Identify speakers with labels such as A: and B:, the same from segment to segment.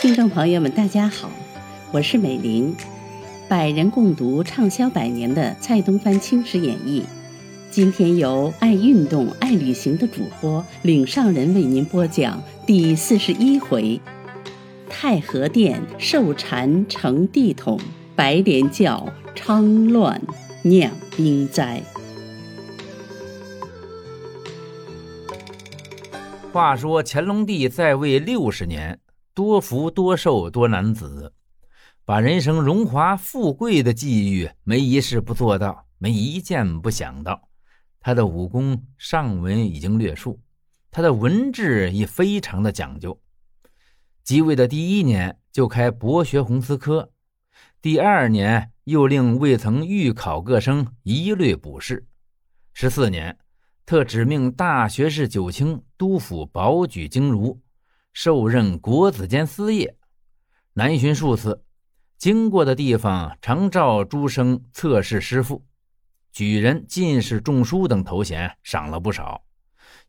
A: 听众朋友们，大家好，我是美玲，百人共读畅销百年的蔡东藩清史演义。今天由爱运动、爱旅行的主播领上人为您播讲第四十一回：太和殿受禅成帝统，白莲教昌乱酿兵灾。
B: 话说乾隆帝在位六十年。多福多寿多男子，把人生荣华富贵的际遇没一事不做到，没一件不想到。他的武功上文已经略述，他的文治也非常的讲究。即位的第一年就开博学鸿词科，第二年又令未曾预考各生一律补试。十四年，特指命大学士九卿督抚保举京儒。受任国子监司业，南巡数次，经过的地方常召诸生测试师傅，举人、进士、中书等头衔赏了不少。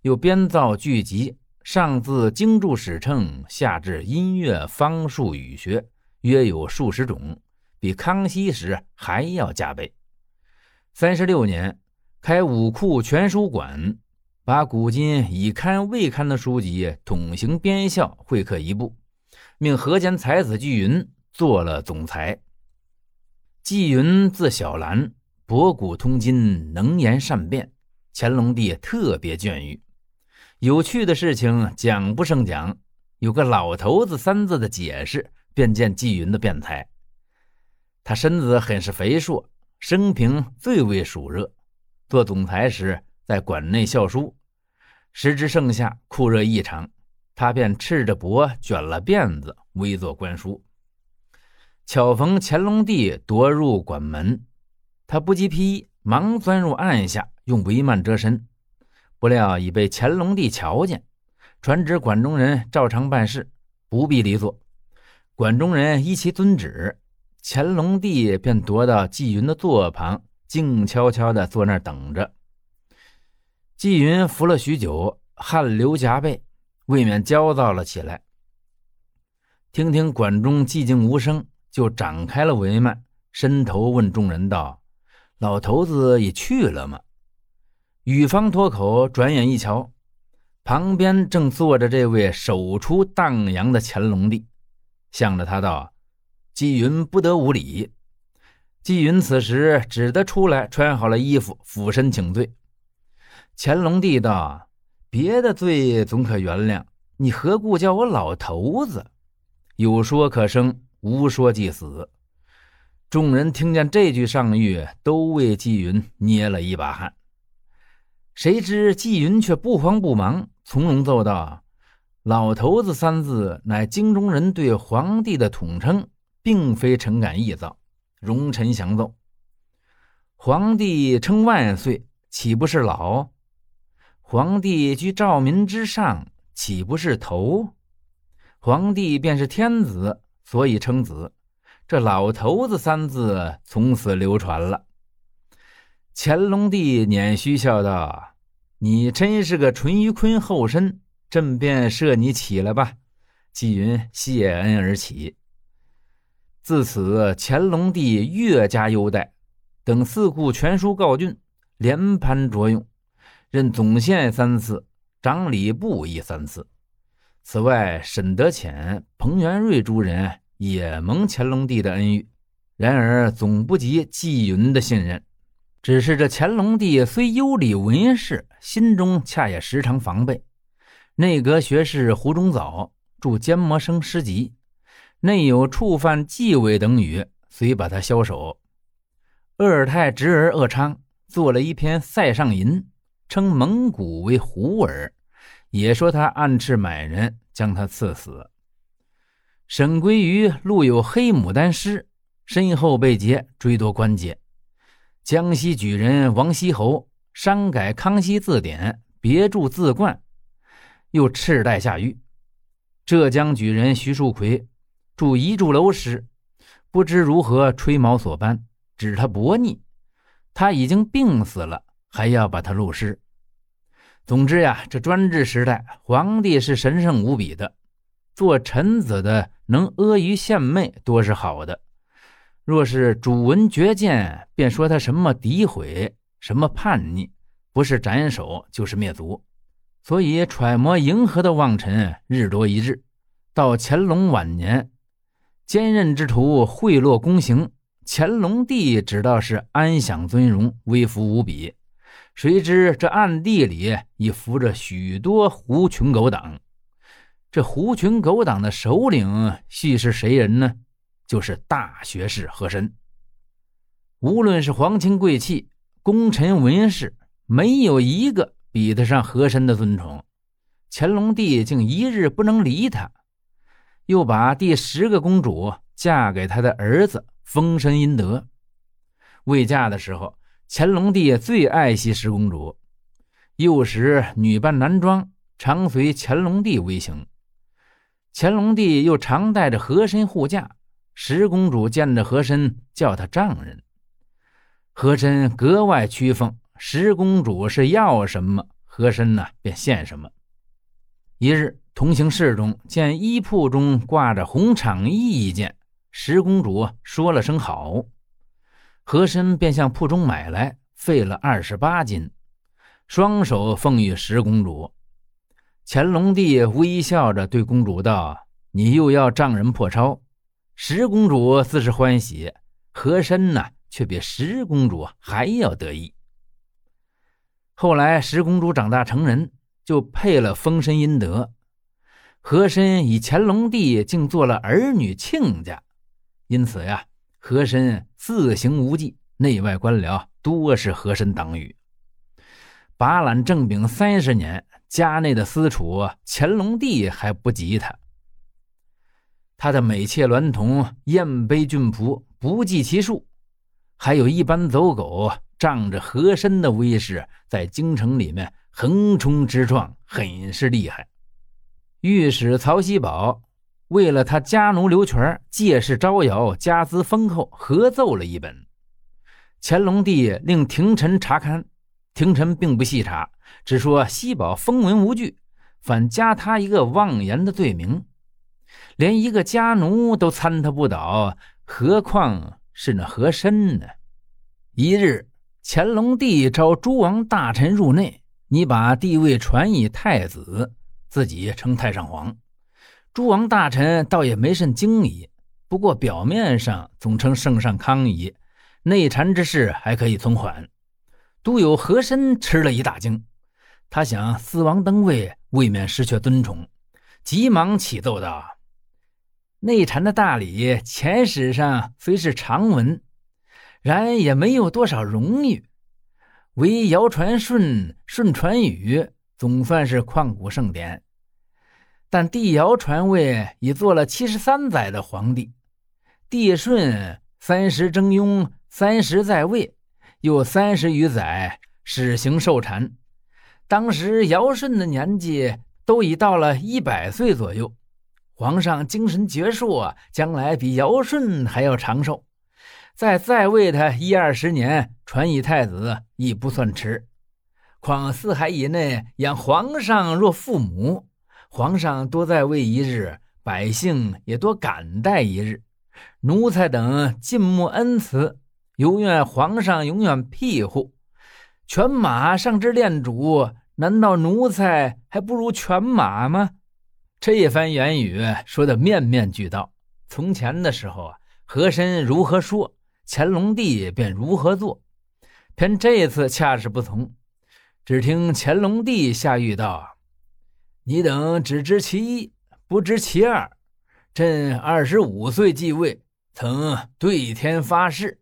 B: 又编造剧集，上自经注史称，下至音乐、方术、语学，约有数十种，比康熙时还要加倍。三十六年，开武库全书馆。把古今已刊未刊的书籍统行编校，会刻一部，命河间才子纪云做了总裁。纪云字小兰，博古通今，能言善辩，乾隆帝特别眷誉。有趣的事情讲不胜讲，有个“老头子”三字的解释，便见纪云的辩才。他身子很是肥硕，生平最为暑热，做总裁时。在馆内校书，时值盛夏，酷热异常，他便赤着脖卷了辫子，微坐观书。巧逢乾隆帝夺入馆门，他不及披衣，忙钻入暗下，用帷幔遮身。不料已被乾隆帝瞧见，传旨馆中人照常办事，不必离座。馆中人依其遵旨，乾隆帝便踱到纪云的座旁，静悄悄的坐那儿等着。纪云服了许久，汗流浃背，未免焦躁了起来。听听馆中寂静无声，就展开了帷幔，伸头问众人道：“老头子已去了吗？”雨方脱口，转眼一瞧，旁边正坐着这位手出荡阳的乾隆帝，向着他道：“纪云不得无礼。”纪云此时只得出来，穿好了衣服，俯身请罪。乾隆帝道：“别的罪总可原谅，你何故叫我老头子？有说可生，无说即死。”众人听见这句上谕，都为纪云捏了一把汗。谁知纪云却不慌不忙，从容奏道：“老头子三字乃京中人对皇帝的统称，并非臣敢臆造，容臣降奏。皇帝称万岁，岂不是老？”皇帝居兆民之上，岂不是头？皇帝便是天子，所以称子。这老头子三字从此流传了。乾隆帝捻须笑道：“你真是个淳于髡后身，朕便赦你起了吧。”纪云谢恩而起。自此，乾隆帝越加优待，等四库全书告竣，连盘着用。任总宪三次，掌礼部亦三次。此外，沈德潜、彭元瑞诸人也蒙乾隆帝的恩遇，然而总不及纪云的信任。只是这乾隆帝虽优礼文士，心中恰也时常防备。内阁学士胡中藻著缄默生诗集，内有触犯纪委等语，遂把他枭首。鄂尔泰侄儿鄂昌做了一篇《塞上吟》。称蒙古为胡儿，也说他暗斥满人，将他赐死。沈归于录有《黑牡丹诗》，身后被劫，追夺官阶。江西举人王锡侯删改《康熙字典》，别注字冠，又赤带下狱。浙江举人徐树奎著《遗著楼时》，不知如何吹毛所斑，指他薄逆。他已经病死了。还要把他录诗，总之呀，这专制时代，皇帝是神圣无比的，做臣子的能阿谀献媚多是好的。若是主闻绝见，便说他什么诋毁，什么叛逆，不是斩首就是灭族。所以揣摩迎合的望臣日多一日。到乾隆晚年，坚韧之徒贿赂宫刑，乾隆帝只道是安享尊荣，威服无比。谁知这暗地里已伏着许多狐群狗党。这狐群狗党的首领系是谁人呢？就是大学士和珅。无论是皇亲贵戚、功臣文士，没有一个比得上和珅的尊崇。乾隆帝竟一日不能离他，又把第十个公主嫁给他的儿子丰绅殷德。未嫁的时候。乾隆帝最爱惜十公主，幼时女扮男装，常随乾隆帝为行。乾隆帝又常带着和珅护驾，十公主见着和珅叫他丈人。和珅格外屈奉，十公主是要什么，和珅呢便献什么。一日同行室中，见衣铺中挂着红氅衣一件，十公主说了声好。和珅便向铺中买来，费了二十八金，双手奉与十公主。乾隆帝微笑着对公主道：“你又要丈人破钞。”十公主自是欢喜，和珅呢却比十公主还要得意。后来十公主长大成人，就配了丰绅殷德。和珅以乾隆帝竟做了儿女亲家，因此呀。和珅自行无忌，内外官僚多是和珅党羽。把揽政柄三十年，家内的私储，乾隆帝还不及他。他的美妾娈童、燕卑俊仆不计其数，还有一班走狗，仗着和珅的威势，在京城里面横冲直撞，很是厉害。御史曹锡宝。为了他家奴刘全借势招摇、家资丰厚，合奏了一本。乾隆帝令廷臣查勘，廷臣并不细查，只说西宝风闻无据，反加他一个妄言的罪名。连一个家奴都参他不倒，何况是那和珅呢？一日，乾隆帝召诸王大臣入内，你把帝位传以太子，自己称太上皇。诸王大臣倒也没甚惊疑，不过表面上总称圣上康仪，内禅之事还可以从缓。独有和珅吃了一大惊，他想四王登位，未免失却尊崇，急忙启奏道：“内禅的大礼，前史上虽是常闻，然也没有多少荣誉。唯尧传舜，舜传禹，总算是旷古盛典。”但帝尧传位已做了七十三载的皇帝，帝舜三十征庸，三十在位，又三十余载始行受禅。当时尧舜的年纪都已到了一百岁左右，皇上精神矍铄，将来比尧舜还要长寿。再在位他一二十年，传以太子亦不算迟。况四海以内养皇上若父母。皇上多在位一日，百姓也多感戴一日。奴才等尽慕恩慈，犹愿皇上永远庇护。犬马上之恋主，难道奴才还不如犬马吗？这一番言语说的面面俱到。从前的时候啊，和珅如何说，乾隆帝便如何做。偏这次恰是不同。只听乾隆帝下谕道。你等只知其一，不知其二。朕二十五岁继位，曾对天发誓，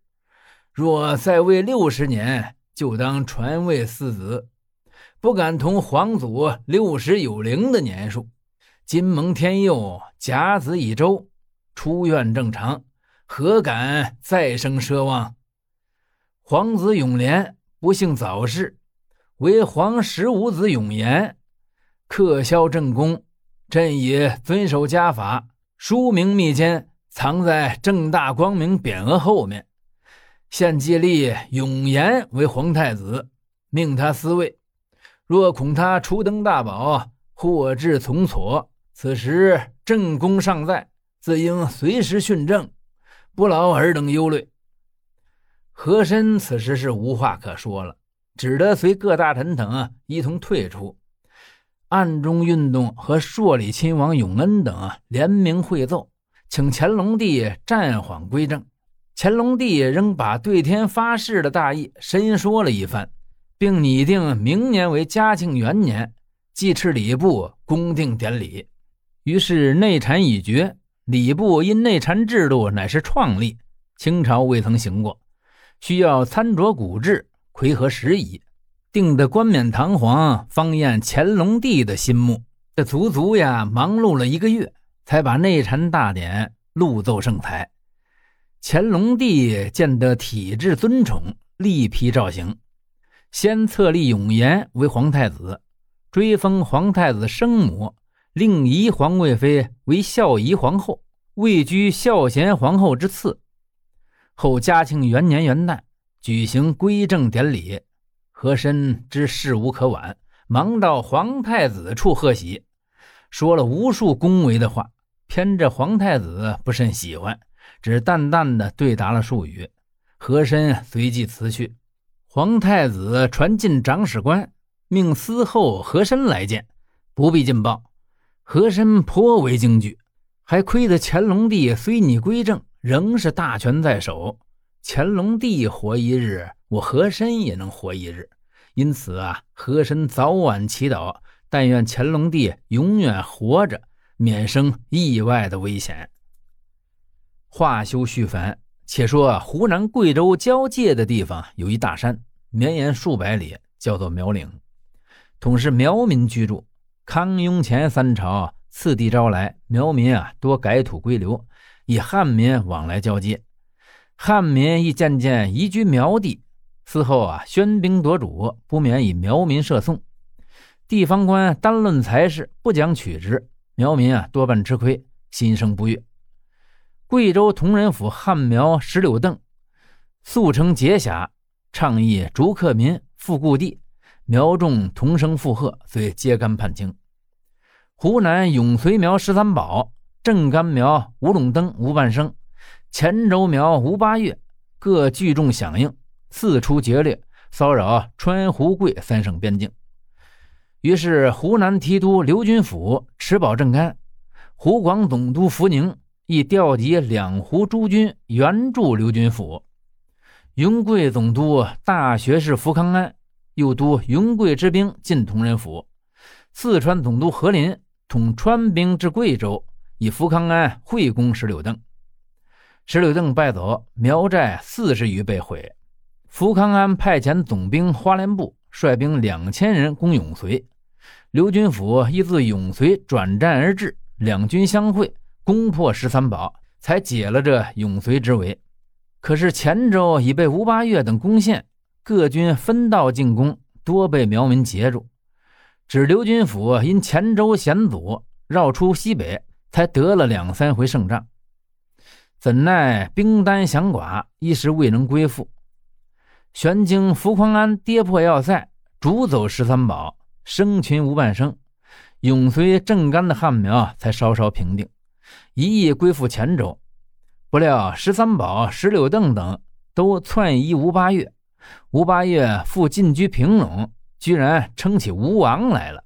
B: 若在位六十年，就当传位四子，不敢同皇祖六十有龄的年数。今蒙天佑，甲子已周，出院正常，何敢再生奢望？皇子永廉不幸早逝，为皇十五子永言。克销正宫，朕已遵守家法，书明密笺，藏在正大光明匾额后面。现既立永言为皇太子，命他司位。若恐他初登大宝，祸至从所，此时正宫尚在，自应随时训政，不劳尔等忧虑。和珅此时是无话可说了，只得随各大臣等啊一同退出。暗中运动和朔里亲王永恩等啊联名会奏，请乾隆帝暂缓归政。乾隆帝仍把对天发誓的大意深说了一番。并拟定明年为嘉庆元年，祭敕礼部公定典礼。于是内禅已决，礼部因内禅制度乃是创立，清朝未曾行过，需要参酌古制，魁合时宜，定得冠冕堂皇，方验乾隆帝的心目。这足足呀忙碌了一个月，才把内禅大典录奏圣裁。乾隆帝见得体制尊崇，立批诏行。先册立永琰为皇太子，追封皇太子生母，令仪皇贵妃为孝仪皇后，位居孝贤皇后之次。后嘉庆元年元旦举行归政典礼，和珅知事无可挽，忙到皇太子处贺喜，说了无数恭维的话，偏着皇太子不甚喜欢，只淡淡的对答了数语，和珅随即辞去。皇太子传进长史官，命司后和珅来见，不必进报。和珅颇为惊惧，还亏得乾隆帝虽拟归政，仍是大权在手。乾隆帝活一日，我和珅也能活一日。因此啊，和珅早晚祈祷，但愿乾隆帝永远活着，免生意外的危险。话休叙繁。且说湖南贵州交界的地方有一大山，绵延数百里，叫做苗岭，统是苗民居住。康雍乾三朝次第招来苗民啊，多改土归流，以汉民往来交接。汉民亦渐渐移居苗地。此后啊，喧宾夺主，不免以苗民设讼。地方官单论财事，不讲取直，苗民啊多半吃亏，心生不悦。贵州铜仁府汉苗石榴邓速成结侠，倡议逐客民复故地，苗众同声附和，遂揭竿叛清。湖南永绥苗十三宝、镇干苗吴陇登吴半生、黔州苗吴八月各聚众响应，四出劫掠，骚扰川湖贵三省边境。于是湖南提督刘军府持保镇干，湖广总督福宁。亦调集两湖诸军援助刘军府，云贵总督大学士福康安又督云贵之兵进同仁府，四川总督何林统川兵至贵州，以福康安会攻石柳邓。石榴邓败走，苗寨四十余被毁。福康安派遣总兵花莲部率兵两千人攻永绥，刘军府亦自永绥转战而至，两军相会。攻破十三堡，才解了这永绥之围。可是黔州已被吴八月等攻陷，各军分道进攻，多被苗民截住。只刘军府因黔州险阻，绕出西北，才得了两三回胜仗。怎奈兵单饷寡，一时未能归附。玄经福匡安跌破要塞，逐走十三堡，生擒无半生。永绥正干的汉苗才稍稍平定。一意归附黔州，不料十三宝、石榴邓等都窜移吴八月，吴八月复进居平陇，居然称起吴王来了。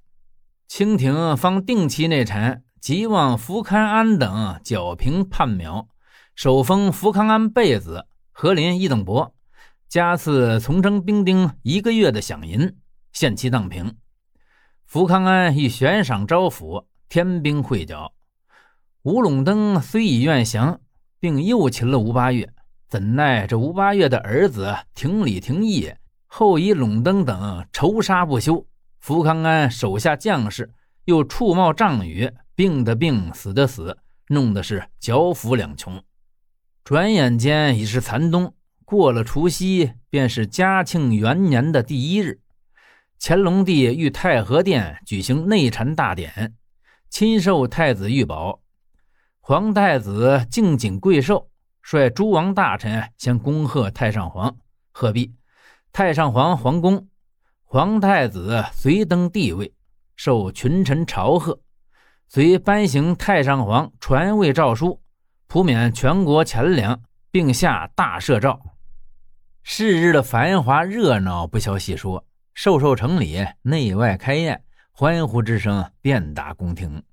B: 清廷方定期内禅，急望福康安等剿平叛苗，首封福康安贝子、何林一等伯，加赐从征兵丁一个月的饷银，限期荡平。福康安亦悬赏招抚，天兵会剿。吴陇登虽已愿降，并又擒了吴八月，怎奈这吴八月的儿子廷礼、廷义后以陇登等仇杀不休，福康安手下将士又触冒瘴雨，病的病，死的死，弄得是剿抚两穷。转眼间已是残冬，过了除夕，便是嘉庆元年的第一日。乾隆帝御太和殿举行内禅大典，亲授太子御宝。皇太子敬谨贵寿，率诸王大臣先恭贺太上皇，贺毕。太上皇皇宫，皇太子随登帝位，受群臣朝贺，随颁行太上皇传位诏书，普免全国钱粮，并下大赦诏。是日的繁华热闹不消细说，寿寿城里内外开宴，欢呼之声遍达宫廷。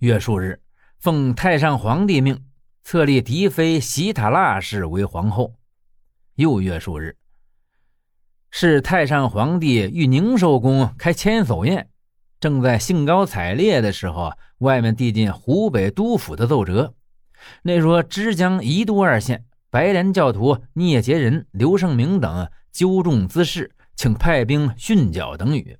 B: 月数日，奉太上皇帝命，册立嫡妃喜塔腊氏为皇后。又月数日。是太上皇帝与宁寿宫开千叟宴，正在兴高采烈的时候，外面递进湖北督府的奏折，那说枝江宜都二县白莲教徒聂杰仁、刘胜明等纠众滋事，请派兵训剿等语。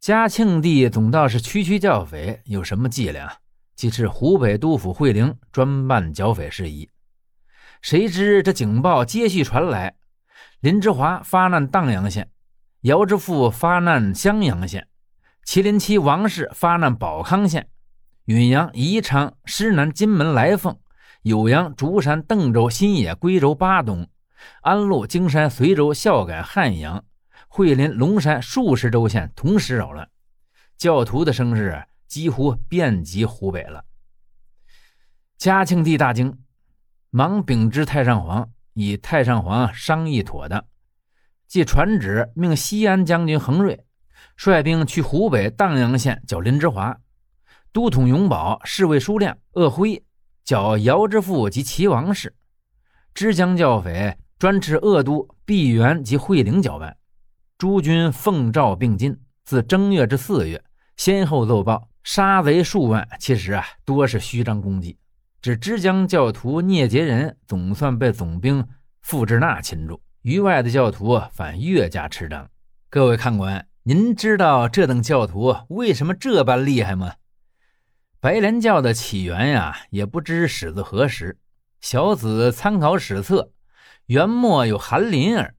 B: 嘉庆帝总道是区区教匪，有什么伎俩？即是湖北督府惠陵专办剿匪事宜。谁知这警报接续传来。林之华发难荡阳县，姚之富发难襄阳县，麒麟七王氏发难保康县，允阳、宜昌、施南、金门、来凤、酉阳、竹山、邓州、新野、归州、巴东、安陆、京山、随州、孝感、汉阳、惠林、龙山数十州县同时扰乱，教徒的声势几乎遍及湖北了。嘉庆帝大惊，忙禀知太上皇。以太上皇商议妥当，即传旨命西安将军恒瑞率兵去湖北荡阳县剿林之华，都统永保、侍卫书亮鄂辉剿姚之富及齐王氏，枝江教匪专持鄂都、碧原及惠陵剿办。诸军奉诏并进，自正月至四月，先后奏报杀贼数万，其实啊，多是虚张功绩。指枝江教徒聂杰人总算被总兵傅志纳擒住，余外的教徒反越加吃张。各位看官，您知道这等教徒为什么这般厉害吗？白莲教的起源呀，也不知始自何时。小子参考史册，元末有韩林儿，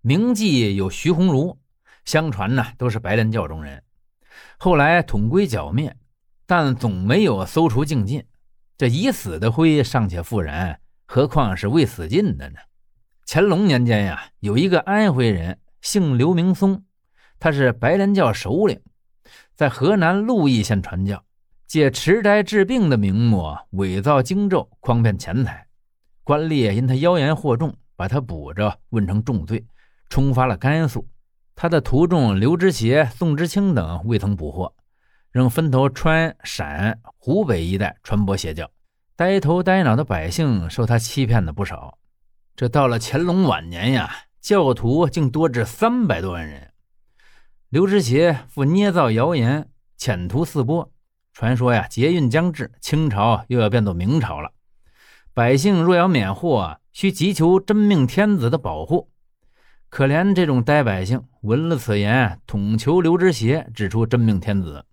B: 明记有徐鸿儒，相传呢都是白莲教中人。后来统归剿灭，但总没有搜除净尽。这已死的灰尚且复燃，何况是未死尽的呢？乾隆年间呀，有一个安徽人，姓刘明松，他是白莲教首领，在河南鹿邑县传教，借持斋治病的名目伪造经咒，诓骗钱财。官吏因他妖言惑众，把他捕着，问成重罪，冲发了甘肃。他的徒众刘知协、宋知清等未曾捕获。仍分头川陕湖北一带传播邪教，呆头呆脑的百姓受他欺骗的不少。这到了乾隆晚年呀，教徒竟多至三百多万人。刘知协复捏造谣言，潜途四播，传说呀，劫运将至，清朝又要变作明朝了。百姓若要免祸，需急求真命天子的保护。可怜这种呆百姓，闻了此言，统求刘知协指出真命天子。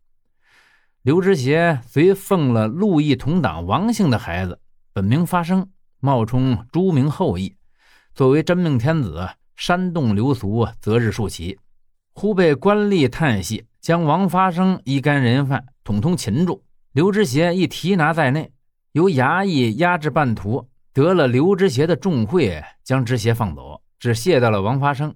B: 刘知协随奉了陆毅同党王姓的孩子，本名发生，冒充朱明后裔，作为真命天子，煽动流俗，择日数旗。忽被官吏探系，将王发生一干人犯统统擒住，刘知协一提拿在内，由衙役押至半途，得了刘知协的重贿，将知协放走，只谢到了王发生。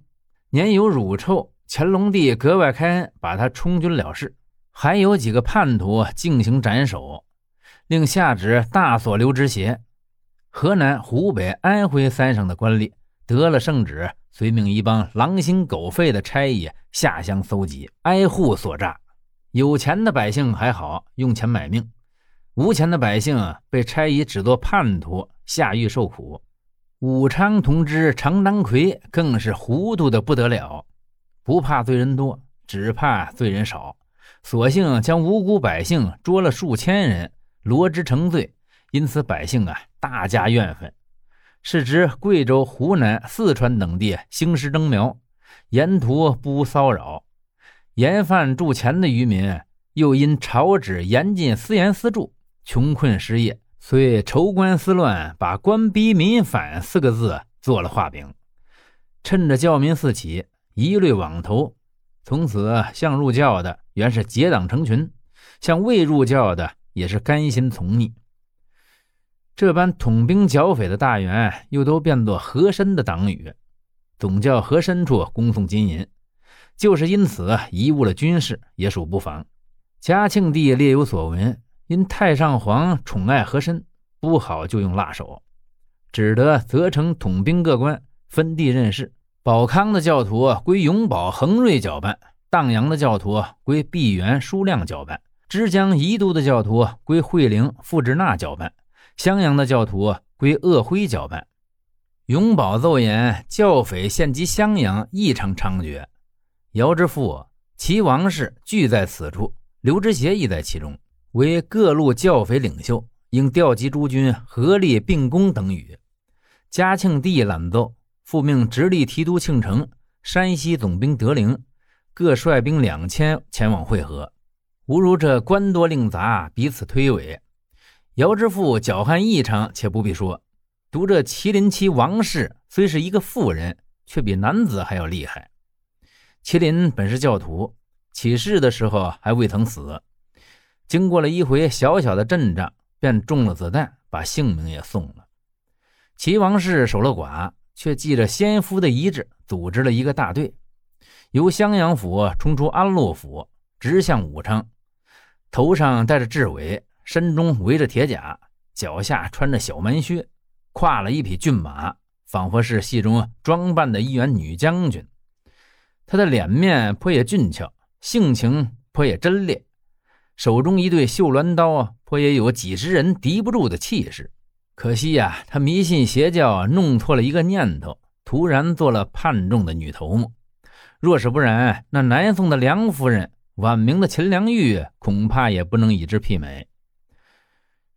B: 年有乳臭，乾隆帝格外开恩，把他充军了事。还有几个叛徒进行斩首，令下旨大锁刘知协。河南、湖北、安徽三省的官吏得了圣旨，遂命一帮狼心狗肺的差役下乡搜集，挨户索诈。有钱的百姓还好，用钱买命；无钱的百姓啊被差役指作叛徒，下狱受苦。武昌同知常当魁更是糊涂的不得了，不怕罪人多，只怕罪人少。索性将无辜百姓捉了数千人，罗织成罪，因此百姓啊大加怨愤。是指贵州、湖南、四川等地兴师征苗，沿途不骚扰，盐贩铸钱的渔民又因朝旨严禁私盐私铸，穷困失业，遂筹官思乱，把“官逼民反”四个字做了画饼，趁着教民四起，一律网投。从此，向入教的原是结党成群，向未入教的也是甘心从逆。这般统兵剿匪的大员，又都变作和珅的党羽，总教和珅处恭送金银。就是因此贻误了军事，也属不妨。嘉庆帝略有所闻，因太上皇宠爱和珅，不好就用辣手，只得责成统兵各官分地任事。保康的教徒归永保、恒瑞搅办，荡阳的教徒归毕元、舒亮搅办，枝江、宜都的教徒归惠陵、傅志纳搅办，襄阳的教徒归鄂辉搅办。永保奏言，教匪献及襄阳异常猖獗，姚之父、齐王氏俱在此处，刘知协亦在其中，为各路教匪领袖，应调集诸军合力并攻等语。嘉庆帝览奏，复命直隶提督庆城、山西总兵德龄各率兵两千前往会合。吾如这官多令杂，彼此推诿。姚之父狡悍异常，且不必说。读这麒麟妻王氏，虽是一个妇人，却比男子还要厉害。麒麟本是教徒，起事的时候还未曾死，经过了一回小小的阵仗，便中了子弹，把性命也送了。齐王氏守了寡，却记着先夫的遗志，组织了一个大队，由襄阳府冲出安陆府，直向武昌，头上戴着雉尾，身中围着铁甲，脚下穿着小蛮靴。跨了一匹骏马，仿佛是戏中装扮的一员女将军。他的脸面颇也俊俏，性情颇也真烈，手中一对绣鸾刀啊，颇也有几十人敌不住的气势。可惜呀，他迷信邪教，弄错了一个念头，突然做了叛众的女头目。若是不然，那南宋的梁夫人，晚明的秦良玉，恐怕也不能与之媲美。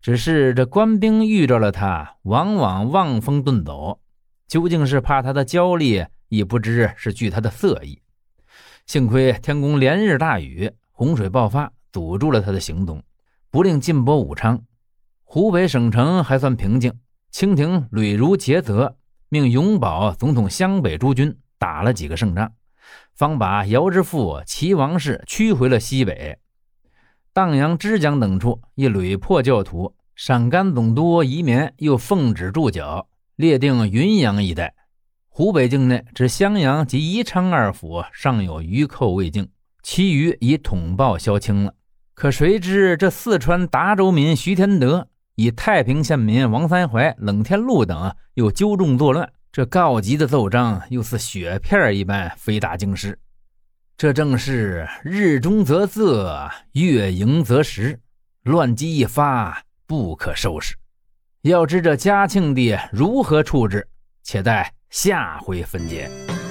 B: 只是这官兵遇着了他，往往望风遁走，究竟是怕他的娇丽，亦不知是惧他的色意。幸亏天公连日大雨，洪水爆发，堵住了他的行动，不令进博武昌。湖北省城还算平静，清廷屡如竭泽，命永保总统湘北诸军打了几个胜仗，方把姚之父齐王氏驱回了西北。荡阳、枝江等处亦屡破教徒，陕甘总督移绵又奉旨驻脚，列定云阳一带。湖北境内只襄阳及宜昌二府尚有余寇未竟，其余已统报消清了。可谁知这四川达州民徐天德，以太平县民王三怀、冷天禄等又纠众作乱，这告急的奏章又似雪片一般飞达京师。这正是日中则仄，月盈则食，乱机一发，不可收拾。要知这嘉庆帝如何处置，且待下回分解。